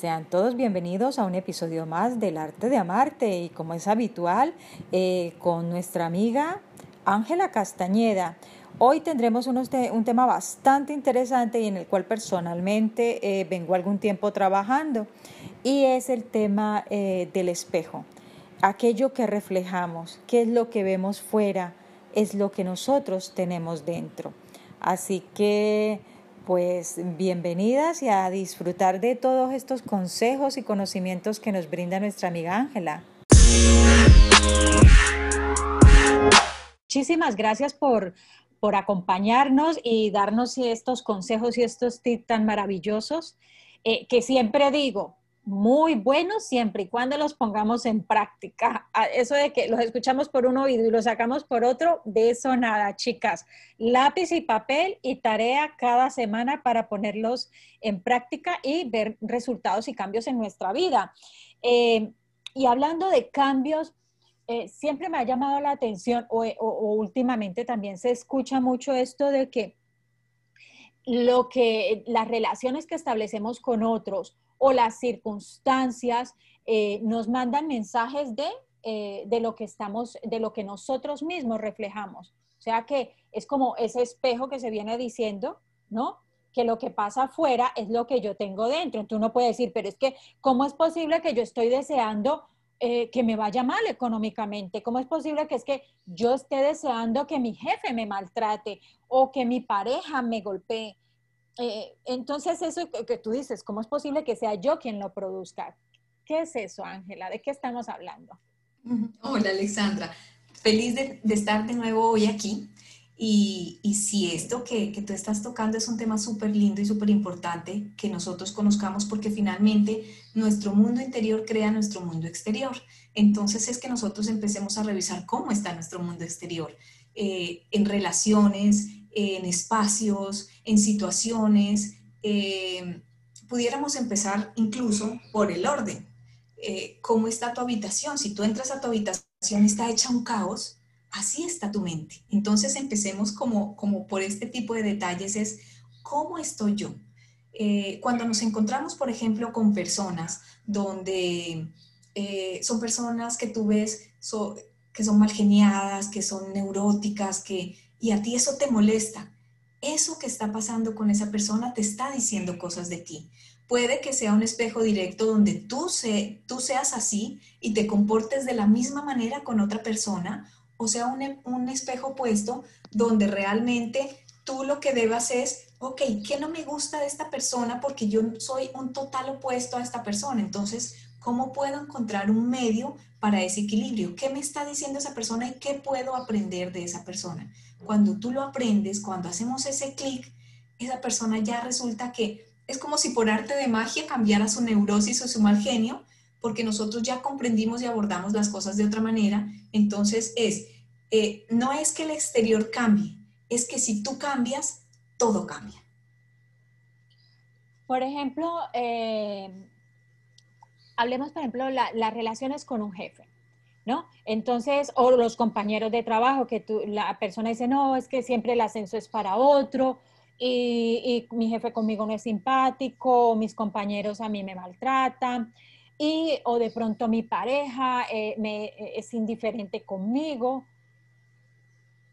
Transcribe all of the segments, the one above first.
Sean todos bienvenidos a un episodio más del Arte de Amarte y como es habitual eh, con nuestra amiga Ángela Castañeda. Hoy tendremos un tema bastante interesante y en el cual personalmente eh, vengo algún tiempo trabajando y es el tema eh, del espejo. Aquello que reflejamos, qué es lo que vemos fuera, es lo que nosotros tenemos dentro. Así que pues bienvenidas y a disfrutar de todos estos consejos y conocimientos que nos brinda nuestra amiga Ángela. Muchísimas gracias por, por acompañarnos y darnos estos consejos y estos tips tan maravillosos eh, que siempre digo, muy buenos siempre y cuando los pongamos en práctica. Ah, eso de que los escuchamos por un oído y los sacamos por otro, de eso nada, chicas. Lápiz y papel y tarea cada semana para ponerlos en práctica y ver resultados y cambios en nuestra vida. Eh, y hablando de cambios, eh, siempre me ha llamado la atención o, o últimamente también se escucha mucho esto de que lo que las relaciones que establecemos con otros o las circunstancias eh, nos mandan mensajes de, eh, de lo que estamos, de lo que nosotros mismos reflejamos. O sea que es como ese espejo que se viene diciendo, ¿no? Que lo que pasa afuera es lo que yo tengo dentro. Entonces uno puede decir, pero es que, ¿cómo es posible que yo estoy deseando eh, que me vaya mal económicamente? ¿Cómo es posible que es que yo esté deseando que mi jefe me maltrate o que mi pareja me golpee? Eh, entonces, eso que tú dices, ¿cómo es posible que sea yo quien lo produzca? ¿Qué es eso, Ángela? ¿De qué estamos hablando? Hola, Alexandra. Feliz de, estar de nuevo hoy aquí. Y, si esto que, que, tú estás tocando es un tema súper lindo y súper importante que nosotros conozcamos porque finalmente nuestro mundo interior crea nuestro mundo exterior. Entonces es que nosotros empecemos a revisar cómo está nuestro mundo exterior eh, en relaciones, en espacios, en situaciones. Eh, pudiéramos empezar incluso por el orden. Eh, ¿Cómo está tu habitación? Si tú entras a tu habitación y está hecha un caos, así está tu mente. Entonces empecemos como, como por este tipo de detalles, es cómo estoy yo. Eh, cuando nos encontramos, por ejemplo, con personas donde son personas que tú ves que son mal geniadas, que son neuróticas, que, y a ti eso te molesta, eso que está pasando con esa persona te está diciendo cosas de ti. Puede que sea un espejo directo donde tú, se, tú seas así y te comportes de la misma manera con otra persona, o sea, un, un espejo opuesto donde realmente tú lo que debas es, ok, ¿qué no me gusta de esta persona? Porque yo soy un total opuesto a esta persona. Entonces, ¿cómo puedo encontrar un medio para ese equilibrio? ¿Qué me está diciendo esa persona y qué puedo aprender de esa persona? Cuando tú lo aprendes, cuando hacemos ese clic, esa persona ya resulta que es como si por arte de magia cambiara su neurosis o su mal genio, porque nosotros ya comprendimos y abordamos las cosas de otra manera. Entonces es, eh, no es que el exterior cambie, es que si tú cambias, todo cambia. Por ejemplo, eh, hablemos, por ejemplo, las relaciones con un jefe. ¿no? Entonces, o los compañeros de trabajo, que la persona dice, no, es que siempre el ascenso es para otro, y, mi jefe conmigo no es simpático, mis compañeros a mí me maltratan, y, o de pronto mi pareja eh, me, eh, es indiferente conmigo.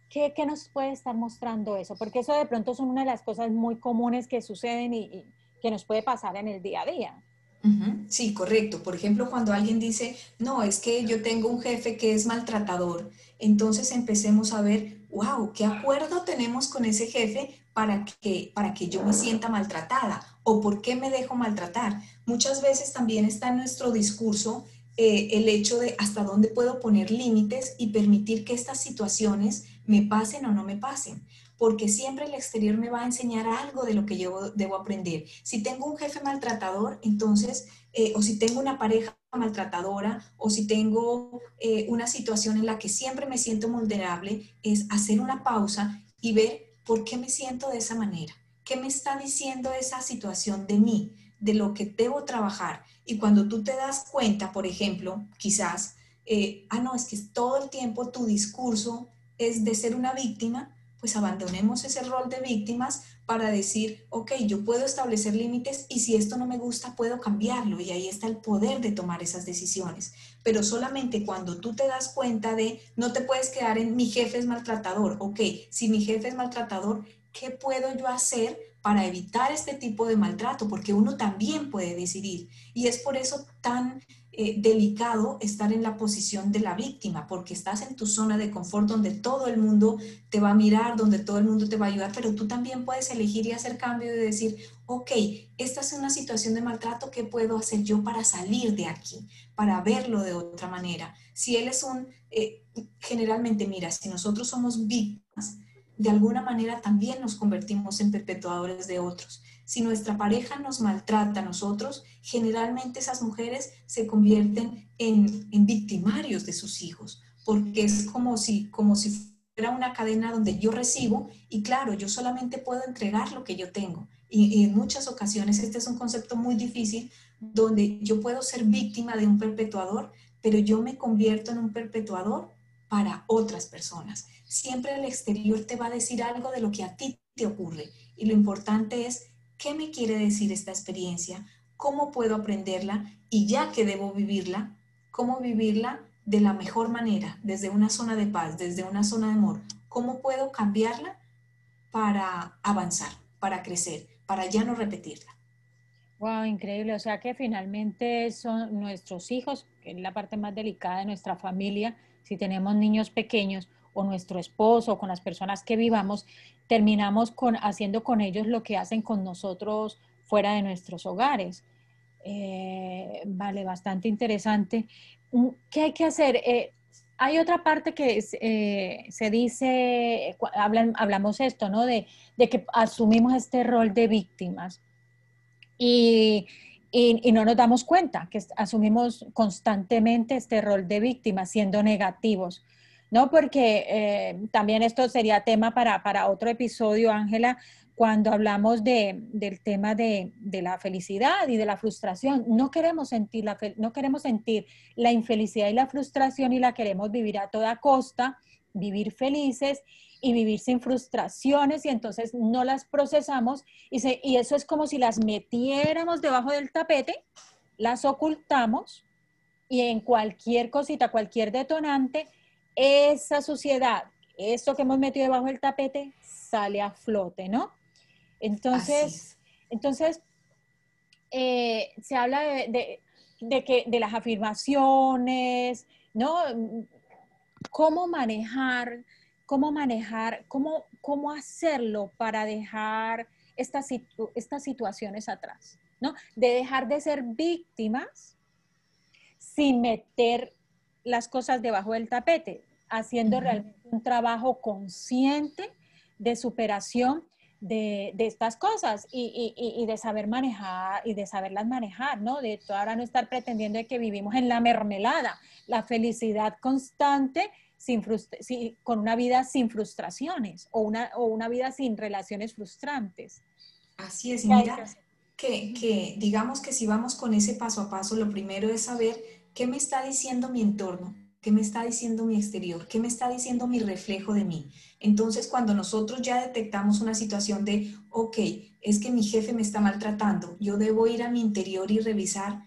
¿Qué, ¿Qué, nos puede estar mostrando eso? Porque eso de pronto son una de las cosas muy comunes que suceden y que nos puede pasar en el día a día. Sí, correcto. Por ejemplo, cuando alguien dice, no, es que yo tengo un jefe que es maltratador, entonces empecemos a ver, wow, ¿qué acuerdo tenemos con ese jefe para que, para que yo me sienta maltratada? ¿O por qué me dejo maltratar? Muchas veces también está en nuestro discurso eh, el hecho de hasta dónde puedo poner límites y permitir que estas situaciones me pasen o no me pasen porque siempre el exterior me va a enseñar algo de lo que yo debo aprender. Si tengo un jefe maltratador, entonces, eh, o si tengo una pareja maltratadora, o si tengo eh, una situación en la que siempre me siento vulnerable, es hacer una pausa y ver por qué me siento de esa manera. ¿Qué me está diciendo esa situación de mí, de lo que debo trabajar? Y cuando tú te das cuenta, por ejemplo, quizás, eh, ah, no, es que todo el tiempo tu discurso es de ser una víctima, pues abandonemos ese rol de víctimas para decir, ok, yo puedo establecer límites y si esto no me gusta, puedo cambiarlo. Y ahí está el poder de tomar esas decisiones. Pero solamente cuando tú te das cuenta de, no te puedes quedar en mi jefe es maltratador. Ok, si mi jefe es maltratador, ¿qué puedo yo hacer para evitar este tipo de maltrato? Porque uno también puede decidir. Y es por eso tan eh, delicado estar en la posición de la víctima, porque estás en tu zona de confort donde todo el mundo te va a mirar, donde todo el mundo te va a ayudar, pero tú también puedes elegir y hacer cambio y decir, ok, esta es una situación de maltrato, ¿qué puedo hacer yo para salir de aquí, para verlo de otra manera? Si él es un, eh, generalmente, mira, si nosotros somos víctimas, de alguna manera también nos convertimos en perpetuadores de otros. Si nuestra pareja nos maltrata a nosotros, generalmente esas mujeres se convierten en, victimarios de sus hijos, porque es como si, como si fuera una cadena donde yo recibo y claro, yo solamente puedo entregar lo que yo tengo. Y, y, en muchas ocasiones este es un concepto muy difícil donde yo puedo ser víctima de un perpetuador, pero yo me convierto en un perpetuador para otras personas. Siempre el exterior te va a decir algo de lo que a ti te ocurre y lo importante es ¿Qué me quiere decir esta experiencia? ¿Cómo puedo aprenderla? Y ya que debo vivirla, ¿cómo vivirla de la mejor manera, desde una zona de paz, desde una zona de amor? ¿Cómo puedo cambiarla para avanzar, para crecer, para ya no repetirla? Wow, increíble. O sea que finalmente son nuestros hijos, que es la parte más delicada de nuestra familia, si tenemos niños pequeños o nuestro esposo o con las personas que vivamos, terminamos con, haciendo con ellos lo que hacen con nosotros fuera de nuestros hogares. Eh, vale, bastante interesante. ¿Qué hay que hacer? Eh, hay otra parte que eh, se dice, hablan, hablamos esto, ¿no? De, que asumimos este rol de víctimas y, y, no nos damos cuenta que asumimos constantemente este rol de víctimas siendo negativos. ¿no? Porque eh, también esto sería tema para, para otro episodio, Ángela, cuando hablamos de, del tema de, de, la felicidad y de la frustración. No queremos, sentir la, no queremos sentir la infelicidad y la frustración y la queremos vivir a toda costa, vivir felices y vivir sin frustraciones y entonces no las procesamos y, se, y eso es como si las metiéramos debajo del tapete, las ocultamos y en cualquier cosita, cualquier detonante, esa suciedad, eso que hemos metido debajo del tapete, sale a flote, ¿no? Entonces, entonces eh, se habla de, que, de las afirmaciones, ¿no? ¿Cómo manejar, cómo manejar, cómo, cómo hacerlo para dejar estas, estas situaciones atrás, ¿no? De dejar de ser víctimas sin meter las cosas debajo del tapete, haciendo realmente un trabajo consciente de superación de, estas cosas y, de saber manejar y de saberlas manejar, ¿no? De ahora no estar pretendiendo que vivimos en la mermelada, la felicidad constante sin con una vida sin frustraciones o una, o una vida sin relaciones frustrantes. Así es, mira, que, que digamos que si vamos con ese paso a paso, lo primero es saber qué me está diciendo mi entorno, ¿Qué me está diciendo mi exterior? ¿Qué me está diciendo mi reflejo de mí? Entonces, cuando nosotros ya detectamos una situación de, ok, es que mi jefe me está maltratando, yo debo ir a mi interior y revisar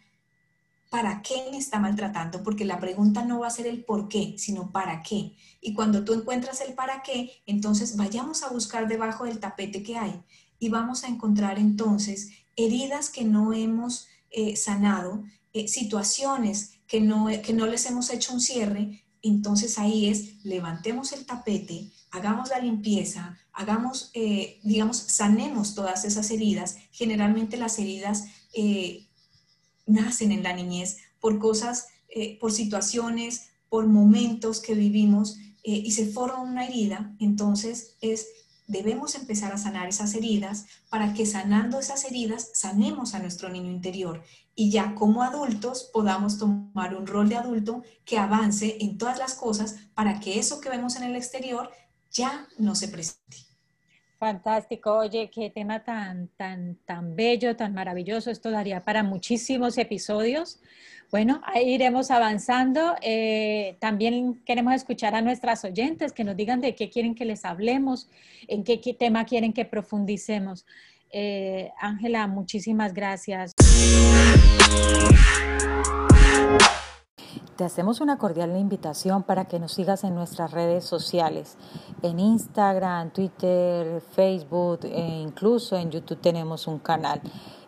para qué me está maltratando, porque la pregunta no va a ser el por qué, sino para qué. Y cuando tú encuentras el para qué, entonces vayamos a buscar debajo del tapete que hay y vamos a encontrar entonces heridas que no hemos eh, sanado, eh, situaciones que no, que no les hemos hecho un cierre, entonces ahí es, levantemos el tapete, hagamos la limpieza, hagamos, eh, digamos, sanemos todas esas heridas. Generalmente las heridas nacen en la niñez por cosas, eh, por situaciones, por momentos que vivimos y se forma una herida. Entonces es debemos empezar a sanar esas heridas para que sanando esas heridas sanemos a nuestro niño interior y ya como adultos podamos tomar un rol de adulto que avance en todas las cosas para que eso que vemos en el exterior ya no se presente. Fantástico, oye, qué tema tan, tan, tan bello, tan maravilloso. Esto daría para muchísimos episodios Bueno, ahí iremos avanzando. Eh, también queremos escuchar a nuestras oyentes que nos digan de qué quieren que les hablemos, en qué, tema quieren que profundicemos. Eh, Ángela, muchísimas gracias. Te hacemos una cordial invitación para que nos sigas en nuestras redes sociales, en Instagram, Twitter, Facebook e incluso en YouTube tenemos un canal.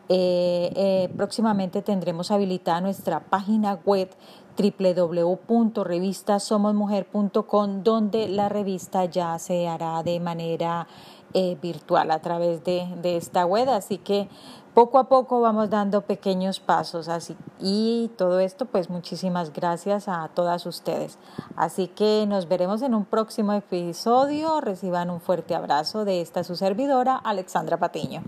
Eh, eh, próximamente tendremos habilitada nuestra página web www.revistasomosmujer.com donde la revista ya se hará de manera eh, virtual a través de, de esta web. Así que poco a poco vamos dando pequeños pasos así. Y todo esto pues muchísimas gracias a todas ustedes. Así que nos veremos en un próximo episodio. Reciban un fuerte abrazo de esta su servidora Alexandra Patiño